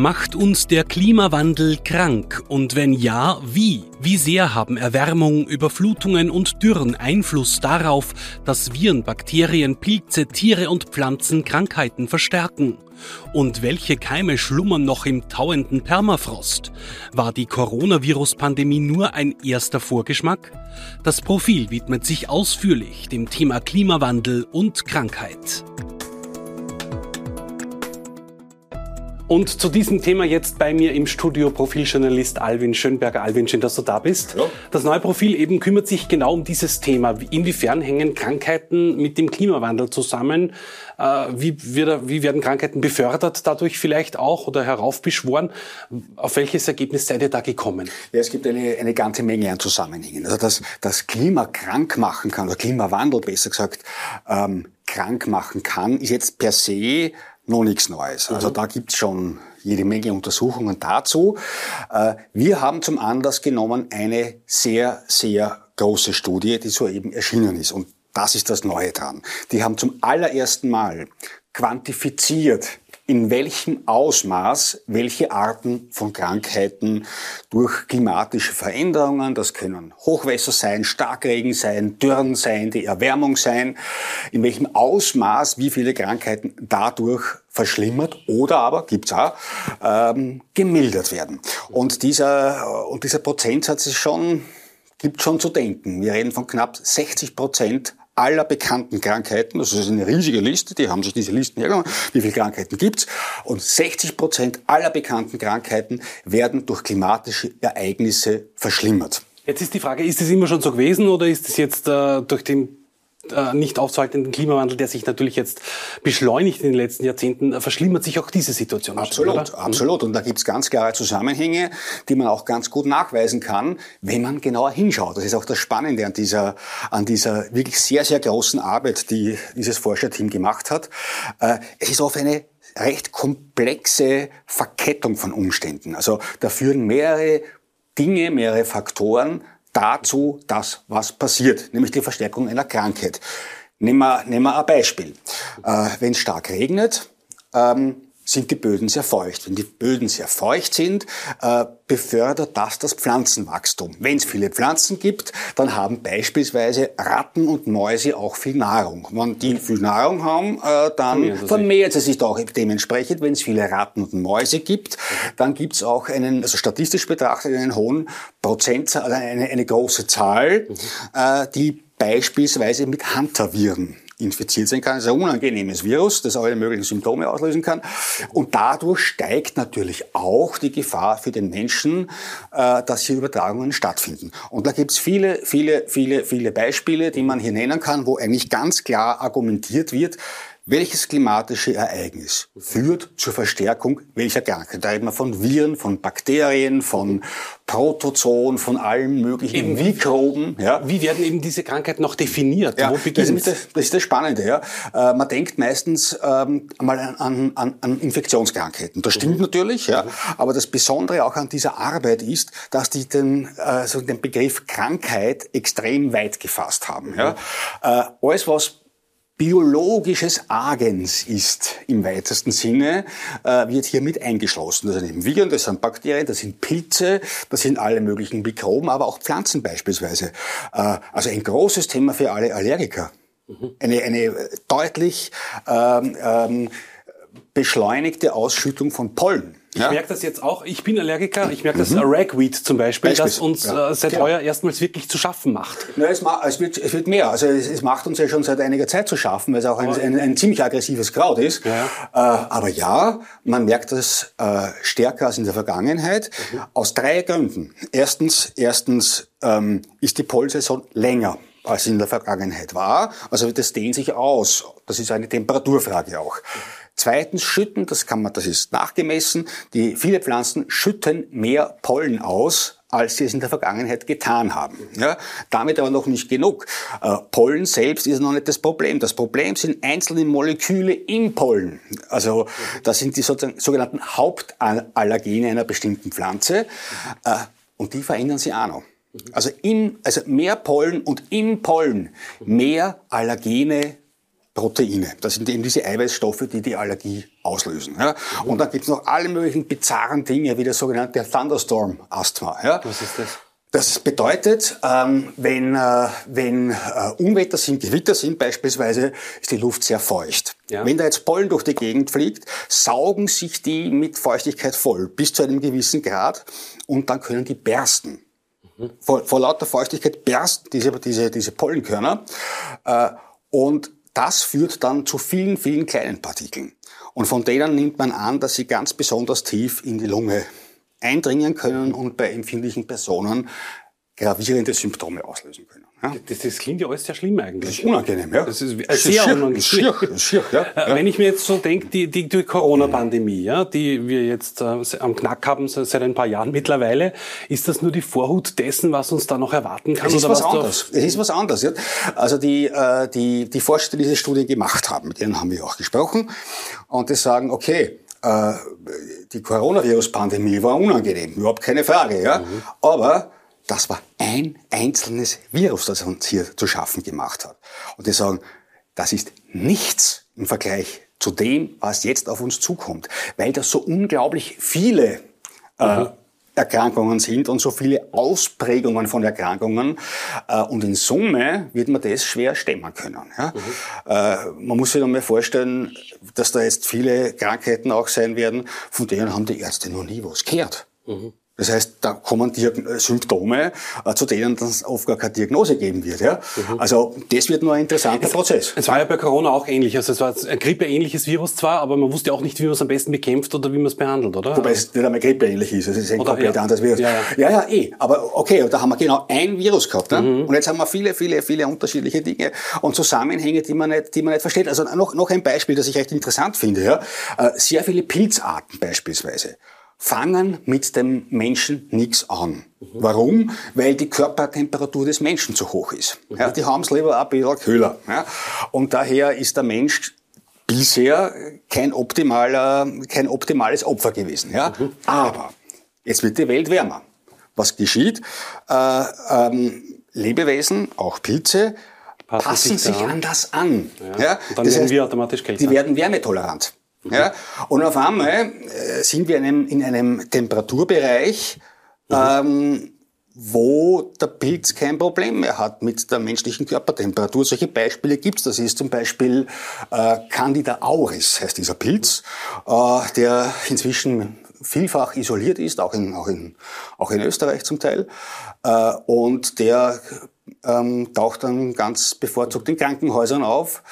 Macht uns der Klimawandel krank? Und wenn ja, wie? Wie sehr haben Erwärmung, Überflutungen und Dürren Einfluss darauf, dass Viren, Bakterien, Pilze, Tiere und Pflanzen Krankheiten verstärken? Und welche Keime schlummern noch im tauenden Permafrost? War die Coronavirus-Pandemie nur ein erster Vorgeschmack? Das Profil widmet sich ausführlich dem Thema Klimawandel und Krankheit. Und zu diesem Thema jetzt bei mir im Studio Profiljournalist Alvin Schönberger. Alvin, schön, dass du da bist. Ja. Das neue Profil eben kümmert sich genau um dieses Thema. Inwiefern hängen Krankheiten mit dem Klimawandel zusammen? Äh, wie, wie werden Krankheiten befördert dadurch vielleicht auch oder heraufbeschworen? Auf welches Ergebnis seid ihr da gekommen? Ja, es gibt eine, eine ganze Menge an Zusammenhängen. Also dass das Klima krank machen kann, oder Klimawandel besser gesagt, ähm, krank machen kann, ist jetzt per se noch nichts Neues. Also mhm. da gibt's schon jede Menge Untersuchungen dazu. Äh, wir haben zum Anlass genommen eine sehr, sehr große Studie, die soeben erschienen ist. Und das ist das Neue dran. Die haben zum allerersten Mal quantifiziert, in welchem Ausmaß welche Arten von Krankheiten durch klimatische Veränderungen, das können Hochwässer sein, Starkregen sein, Dürren sein, die Erwärmung sein, in welchem Ausmaß wie viele Krankheiten dadurch verschlimmert oder aber, gibt's auch, ähm, gemildert werden. Und dieser, und dieser Prozentsatz ist schon, gibt schon zu denken. Wir reden von knapp 60 Prozent aller bekannten Krankheiten. Das ist eine riesige Liste, die haben sich diese Listen hergenommen. Wie viele Krankheiten gibt's? Und 60 Prozent aller bekannten Krankheiten werden durch klimatische Ereignisse verschlimmert. Jetzt ist die Frage, ist es immer schon so gewesen oder ist es jetzt äh, durch den äh, nicht aufzuhaltenden Klimawandel, der sich natürlich jetzt beschleunigt in den letzten Jahrzehnten, äh, verschlimmert sich auch diese Situation. Absolut? Mhm. absolut. Und da gibt es ganz klare Zusammenhänge, die man auch ganz gut nachweisen kann, wenn man genauer hinschaut. Das ist auch das Spannende an dieser, an dieser wirklich sehr, sehr großen Arbeit, die dieses Forscherteam gemacht hat. Äh, es ist auf eine recht komplexe Verkettung von Umständen. Also da führen mehrere Dinge, mehrere Faktoren dazu das, was passiert, nämlich die Verstärkung einer Krankheit. Nehmen wir, nehmen wir ein Beispiel. Äh, Wenn es stark regnet, ähm, sind die Böden sehr feucht. Wenn die Böden sehr feucht sind, äh, befördert das das Pflanzenwachstum. Wenn es viele Pflanzen gibt, dann haben beispielsweise Ratten und Mäuse auch viel Nahrung. Wenn die viel Nahrung haben, äh, dann vermehrt sie sich auch dementsprechend. Wenn es viele Ratten und Mäuse gibt, dann gibt es auch einen, also statistisch betrachtet, einen hohen Prozentzahl, also eine, eine große Zahl, mhm. äh, die beispielsweise mit Hunter-Viren infiziert sein kann. Es ist ein unangenehmes Virus, das alle möglichen Symptome auslösen kann. Und dadurch steigt natürlich auch die Gefahr für den Menschen, äh, dass hier Übertragungen stattfinden. Und da gibt es viele, viele, viele, viele Beispiele, die man hier nennen kann, wo eigentlich ganz klar argumentiert wird, welches klimatische Ereignis führt zur Verstärkung welcher Krankheit? Da reden wir von Viren, von Bakterien, von Protozoen, von allen möglichen eben, Mikroben. Ja. Wie werden eben diese Krankheiten noch definiert? Ja, Wo das, ist das, das ist das Spannende. Ja. Äh, man denkt meistens ähm, mal an, an, an Infektionskrankheiten. Das stimmt mhm. natürlich, ja. Mhm. aber das Besondere auch an dieser Arbeit ist, dass die den, äh, so den Begriff Krankheit extrem weit gefasst haben. Mhm. Ja. Äh, alles, was biologisches Agens ist im weitesten Sinne, äh, wird hier mit eingeschlossen. Das sind eben Viren, das sind Bakterien, das sind Pilze, das sind alle möglichen Mikroben, aber auch Pflanzen beispielsweise. Äh, also ein großes Thema für alle Allergiker. Eine, eine deutlich ähm, ähm, beschleunigte Ausschüttung von Pollen. Ich ja. merke das jetzt auch. Ich bin Allergiker. Ich merke das mhm. Ragweed zum Beispiel, Beispiel. das uns ja. äh, seit genau. heuer erstmals wirklich zu schaffen macht. Ja, es, ma es, wird, es wird mehr. Also es, es, macht uns ja schon seit einiger Zeit zu schaffen, weil es auch ein, ein, ein ziemlich aggressives Kraut ist. Ja. Äh, aber ja, man merkt das äh, stärker als in der Vergangenheit mhm. aus drei Gründen. Erstens, erstens ähm, ist die Pollensaison länger als in der Vergangenheit war. Also das dehnt sich aus. Das ist eine Temperaturfrage auch. Zweitens schütten, das kann man, das ist nachgemessen, die viele Pflanzen schütten mehr Pollen aus, als sie es in der Vergangenheit getan haben. Ja, damit aber noch nicht genug. Äh, Pollen selbst ist noch nicht das Problem. Das Problem sind einzelne Moleküle im Pollen. Also das sind die sogenannten Hauptallergene einer bestimmten Pflanze. Äh, und die verändern sie auch noch. Also, im, also mehr Pollen und im Pollen mehr Allergene Proteine. Das sind eben diese Eiweißstoffe, die die Allergie auslösen. Ja. Und dann gibt's noch alle möglichen bizarren Dinge, wie das sogenannte Thunderstorm-Asthma. Ja. Was ist das? Das bedeutet, ähm, wenn, äh, wenn äh, Unwetter sind, Gewitter sind beispielsweise, ist die Luft sehr feucht. Ja. Wenn da jetzt Pollen durch die Gegend fliegt, saugen sich die mit Feuchtigkeit voll, bis zu einem gewissen Grad, und dann können die bersten. Mhm. Vor, vor lauter Feuchtigkeit bersten diese, diese, diese Pollenkörner. Äh, und das führt dann zu vielen, vielen kleinen Partikeln. Und von denen nimmt man an, dass sie ganz besonders tief in die Lunge eindringen können und bei empfindlichen Personen gravierende Symptome auslösen können. Ja? Das, das, klingt ja alles sehr schlimm eigentlich. Das ist unangenehm, ja. Das ist sehr schier, unangenehm. Schier, schier, ja, äh, ja. Wenn ich mir jetzt so denke, die, die, die Corona-Pandemie, ja, die wir jetzt äh, am Knack haben seit ein paar Jahren mittlerweile, ist das nur die Vorhut dessen, was uns da noch erwarten kann? Es ist was, was anderes. Es ist was anderes. Ja. Also die, äh, die, die Forscher, die diese Studie gemacht haben, mit denen haben wir auch gesprochen, und die sagen, okay, äh, die Coronavirus-Pandemie war unangenehm, überhaupt keine Frage, ja. Mhm. Aber das war ein einzelnes Virus, das uns hier zu schaffen gemacht hat. Und die sagen, das ist nichts im Vergleich zu dem, was jetzt auf uns zukommt, weil das so unglaublich viele äh, mhm. Erkrankungen sind und so viele Ausprägungen von Erkrankungen. Äh, und in Summe wird man das schwer stemmen können. Ja? Mhm. Äh, man muss sich einmal vorstellen, dass da jetzt viele Krankheiten auch sein werden, von denen haben die Ärzte noch nie was gehört. Mhm. Das heißt, da kommen Diagn äh, Symptome, äh, zu denen dann oft gar keine Diagnose geben wird. Ja? Mhm. Also das wird nur ein interessanter es, Prozess. Es war ja bei Corona auch ähnlich. Also es war ein grippeähnliches Virus zwar, aber man wusste auch nicht, wie man es am besten bekämpft oder wie man es behandelt, oder? Wobei es nicht einmal grippeähnlich ist. Es ist ein oder, komplett ja. anderes Virus. Ja, ja. ja, ja, eh. Aber okay, da haben wir genau ein Virus gehabt. Ne? Mhm. Und jetzt haben wir viele, viele, viele unterschiedliche Dinge und Zusammenhänge, die man nicht, die man nicht versteht. Also noch, noch ein Beispiel, das ich recht interessant finde. Ja? Äh, sehr viele Pilzarten beispielsweise fangen mit dem Menschen nichts an. Mhm. Warum? Weil die Körpertemperatur des Menschen zu hoch ist. Mhm. Ja, die haben es lieber ein bisschen kühler. Ja. Und daher ist der Mensch bisher kein, optimaler, kein optimales Opfer gewesen. Ja. Mhm. Aber jetzt wird die Welt wärmer. Was geschieht? Äh, ähm, Lebewesen, auch Pilze, passen, passen sich, sich an das an. Ja. ja. Und dann das werden heißt, wir automatisch kälter. Die werden wärmetolerant. Mhm. Ja? Und auf einmal äh, sind wir in einem, in einem Temperaturbereich, mhm. ähm, wo der Pilz kein Problem mehr hat mit der menschlichen Körpertemperatur. Solche Beispiele gibt's. Das ist zum Beispiel äh, Candida auris, heißt dieser Pilz, äh, der inzwischen vielfach isoliert ist, auch in, auch in, auch in Österreich zum Teil. Äh, und der ähm, taucht dann ganz bevorzugt in Krankenhäusern auf,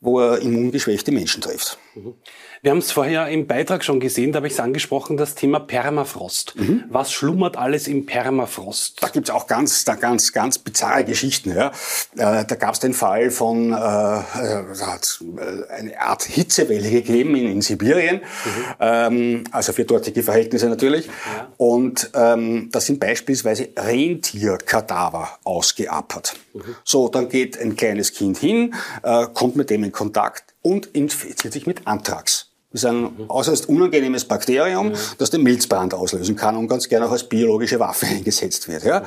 wo er immungeschwächte Menschen trifft. Mhm. Wir haben es vorher im Beitrag schon gesehen, da habe ich es angesprochen, das Thema Permafrost. Mhm. Was schlummert alles im Permafrost? Da gibt es auch ganz, da ganz, ganz bizarre Geschichten. Ja. Äh, da gab es den Fall von, äh, äh, hat eine Art Hitzewelle gegeben in, in Sibirien, mhm. ähm, also für dortige Verhältnisse natürlich. Ja. Und ähm, da sind beispielsweise Rentierkadaver ausgeappert. Mhm. So, dann geht ein kleines Kind hin, äh, kommt mit dem in Kontakt und infiziert sich mit Anthrax. Das ist ein äußerst unangenehmes Bakterium, das den Milzbrand auslösen kann und ganz gerne auch als biologische Waffe eingesetzt wird. Ja?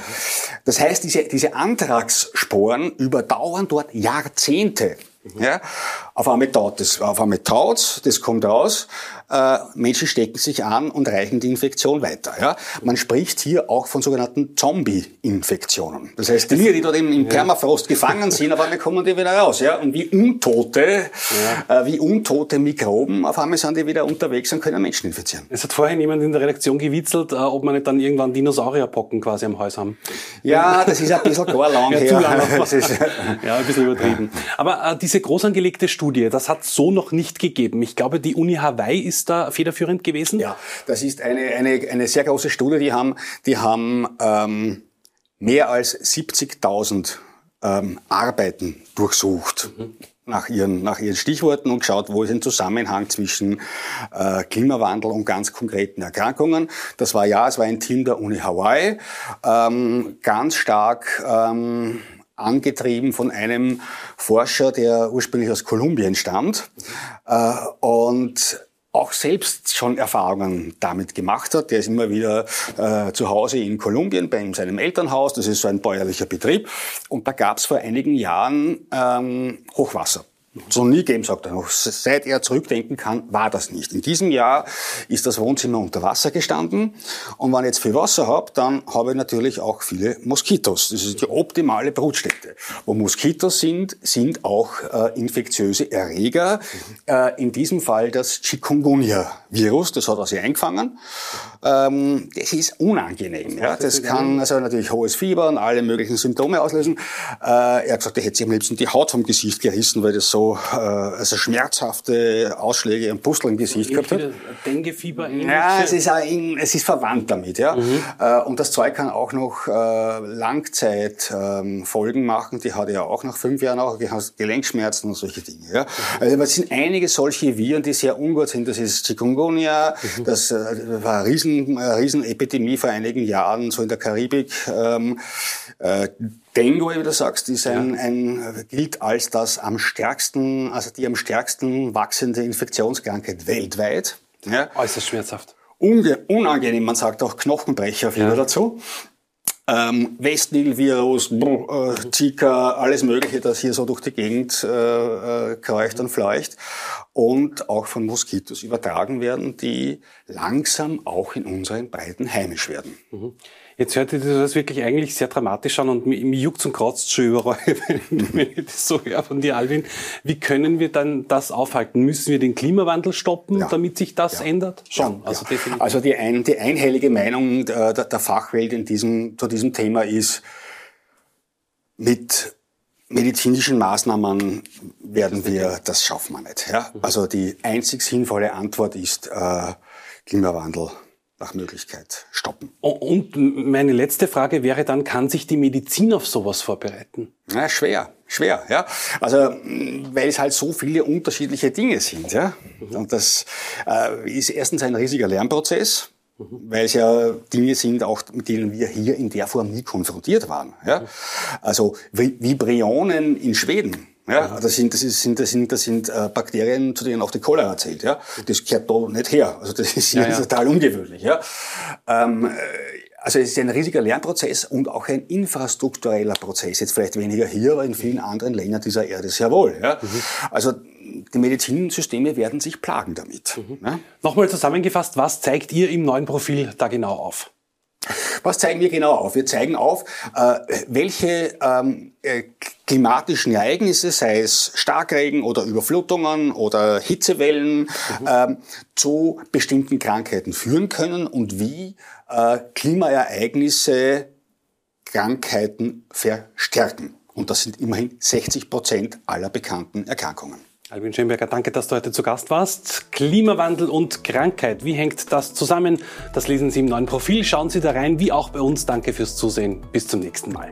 Das heißt, diese, diese Anthraxsporen überdauern dort Jahrzehnte. Ja? Auf einmal taut das, auf einmal taut's, das kommt raus, äh, Menschen stecken sich an und reichen die Infektion weiter. Ja? Man spricht hier auch von sogenannten Zombie-Infektionen. Das heißt, die, die dort im, im Permafrost gefangen sind, auf einmal kommen die wieder raus. Ja? Und wie Untote, ja. äh, wie untote Mikroben, auf einmal sind die wieder unterwegs und können Menschen infizieren. Es hat vorher jemand in der Redaktion gewitzelt, äh, ob man nicht dann irgendwann Dinosaurierpocken quasi am Haus haben. Ja, das ist ein bisschen gar lang ja, her. Zu lang. ja, ein bisschen übertrieben. Aber äh, diese groß angelegte Studie, das hat so noch nicht gegeben. Ich glaube, die Uni Hawaii ist da federführend gewesen? Ja, das ist eine, eine, eine sehr große Studie. Die haben, die haben ähm, mehr als 70.000 ähm, Arbeiten durchsucht. Mhm. Nach ihren, nach ihren Stichworten und geschaut, wo ist ein Zusammenhang zwischen äh, Klimawandel und ganz konkreten Erkrankungen. Das war ja, es war ein Team der Uni Hawaii, ähm, ganz stark ähm, angetrieben von einem Forscher, der ursprünglich aus Kolumbien stammt. Äh, und auch selbst schon Erfahrungen damit gemacht hat. Der ist immer wieder äh, zu Hause in Kolumbien bei seinem Elternhaus. Das ist so ein bäuerlicher Betrieb. Und da gab es vor einigen Jahren ähm, Hochwasser. So nie gegeben, sagt er noch. Seit er zurückdenken kann, war das nicht. In diesem Jahr ist das Wohnzimmer unter Wasser gestanden. Und wenn ich jetzt viel Wasser habe, dann habe ich natürlich auch viele Moskitos. Das ist die optimale Brutstätte. Wo Moskitos sind, sind auch äh, infektiöse Erreger. Äh, in diesem Fall das Chikungunya-Virus. Das hat er sich eingefangen. Ähm, das ist unangenehm. Ja. Das kann also natürlich hohes Fieber und alle möglichen Symptome auslösen. Äh, er hat gesagt, er hätte sich am liebsten die Haut vom Gesicht gerissen, weil das so äh, also schmerzhafte Ausschläge und Pusteln im Gesicht gehabt hat. Denguefieber Ja, es ist, ein, es ist verwandt damit. Ja. Mhm. Äh, und das Zeug kann auch noch äh, Langzeitfolgen ähm, machen. Die hat er auch nach fünf Jahren auch Gelenkschmerzen und solche Dinge. Ja. Mhm. Also es sind einige solche Viren, die sehr ungut sind. Das ist Chikungunya, mhm. das äh, war eine riesen, eine Riesenepidemie vor einigen Jahren, so in der Karibik. Ähm, äh, Dengue, wie du sagst, ist ein, ja. ein, gilt als das am stärksten, also die am stärksten wachsende Infektionskrankheit weltweit. Ja. Äußerst schmerzhaft. Unge unangenehm, man sagt auch Knochenbrecher ja. dazu. Ähm, Westnil-Virus, äh, Zika, alles Mögliche, das hier so durch die Gegend äh, äh, kreucht und fleucht und auch von Moskitos übertragen werden, die langsam auch in unseren Breiten heimisch werden. Mhm. Jetzt hört sich das wirklich eigentlich sehr dramatisch an und mir, mir juckt und kratzt schon überall, wenn, ich das so höre von dir, Alvin. Wie können wir dann das aufhalten? Müssen wir den Klimawandel stoppen, ja. damit sich das ja. ändert? Schon. Ja. Also, also die, ein, die einhellige Meinung der, der Fachwelt in diesem, zu diesem Thema ist, mit medizinischen Maßnahmen werden wir, das schaffen wir nicht. Ja? Also die einzig sinnvolle Antwort ist äh, Klimawandel nach Möglichkeit stoppen. Und meine letzte Frage wäre dann, kann sich die Medizin auf sowas vorbereiten? Ja, schwer, schwer, ja. Also, weil es halt so viele unterschiedliche Dinge sind, ja. Und das äh, ist erstens ein riesiger Lernprozess, weil es ja Dinge sind, auch mit denen wir hier in der Form nie konfrontiert waren, ja. Also, Vibrionen in Schweden, ja, das sind, das sind, das sind, das sind äh, Bakterien, zu denen auch die Cholera zählt. Ja, das gehört da nicht her. Also das ist ja, ja. total ungewöhnlich. Ja, ähm, äh, also es ist ein riesiger Lernprozess und auch ein infrastruktureller Prozess. Jetzt vielleicht weniger hier, aber in vielen anderen Ländern dieser Erde sehr wohl. Ja? Mhm. Also die Medizinsysteme werden sich plagen damit. Mhm. Ja? Nochmal zusammengefasst, was zeigt ihr im neuen Profil da genau auf? Was zeigen wir genau auf? Wir zeigen auf, äh, welche ähm, äh, klimatischen Ereignisse, sei es Starkregen oder Überflutungen oder Hitzewellen, mhm. ähm, zu bestimmten Krankheiten führen können und wie äh, Klimaereignisse Krankheiten verstärken. Und das sind immerhin 60 Prozent aller bekannten Erkrankungen. Albin Schemberger, danke, dass du heute zu Gast warst. Klimawandel und Krankheit, wie hängt das zusammen? Das lesen Sie im neuen Profil. Schauen Sie da rein, wie auch bei uns. Danke fürs Zusehen. Bis zum nächsten Mal.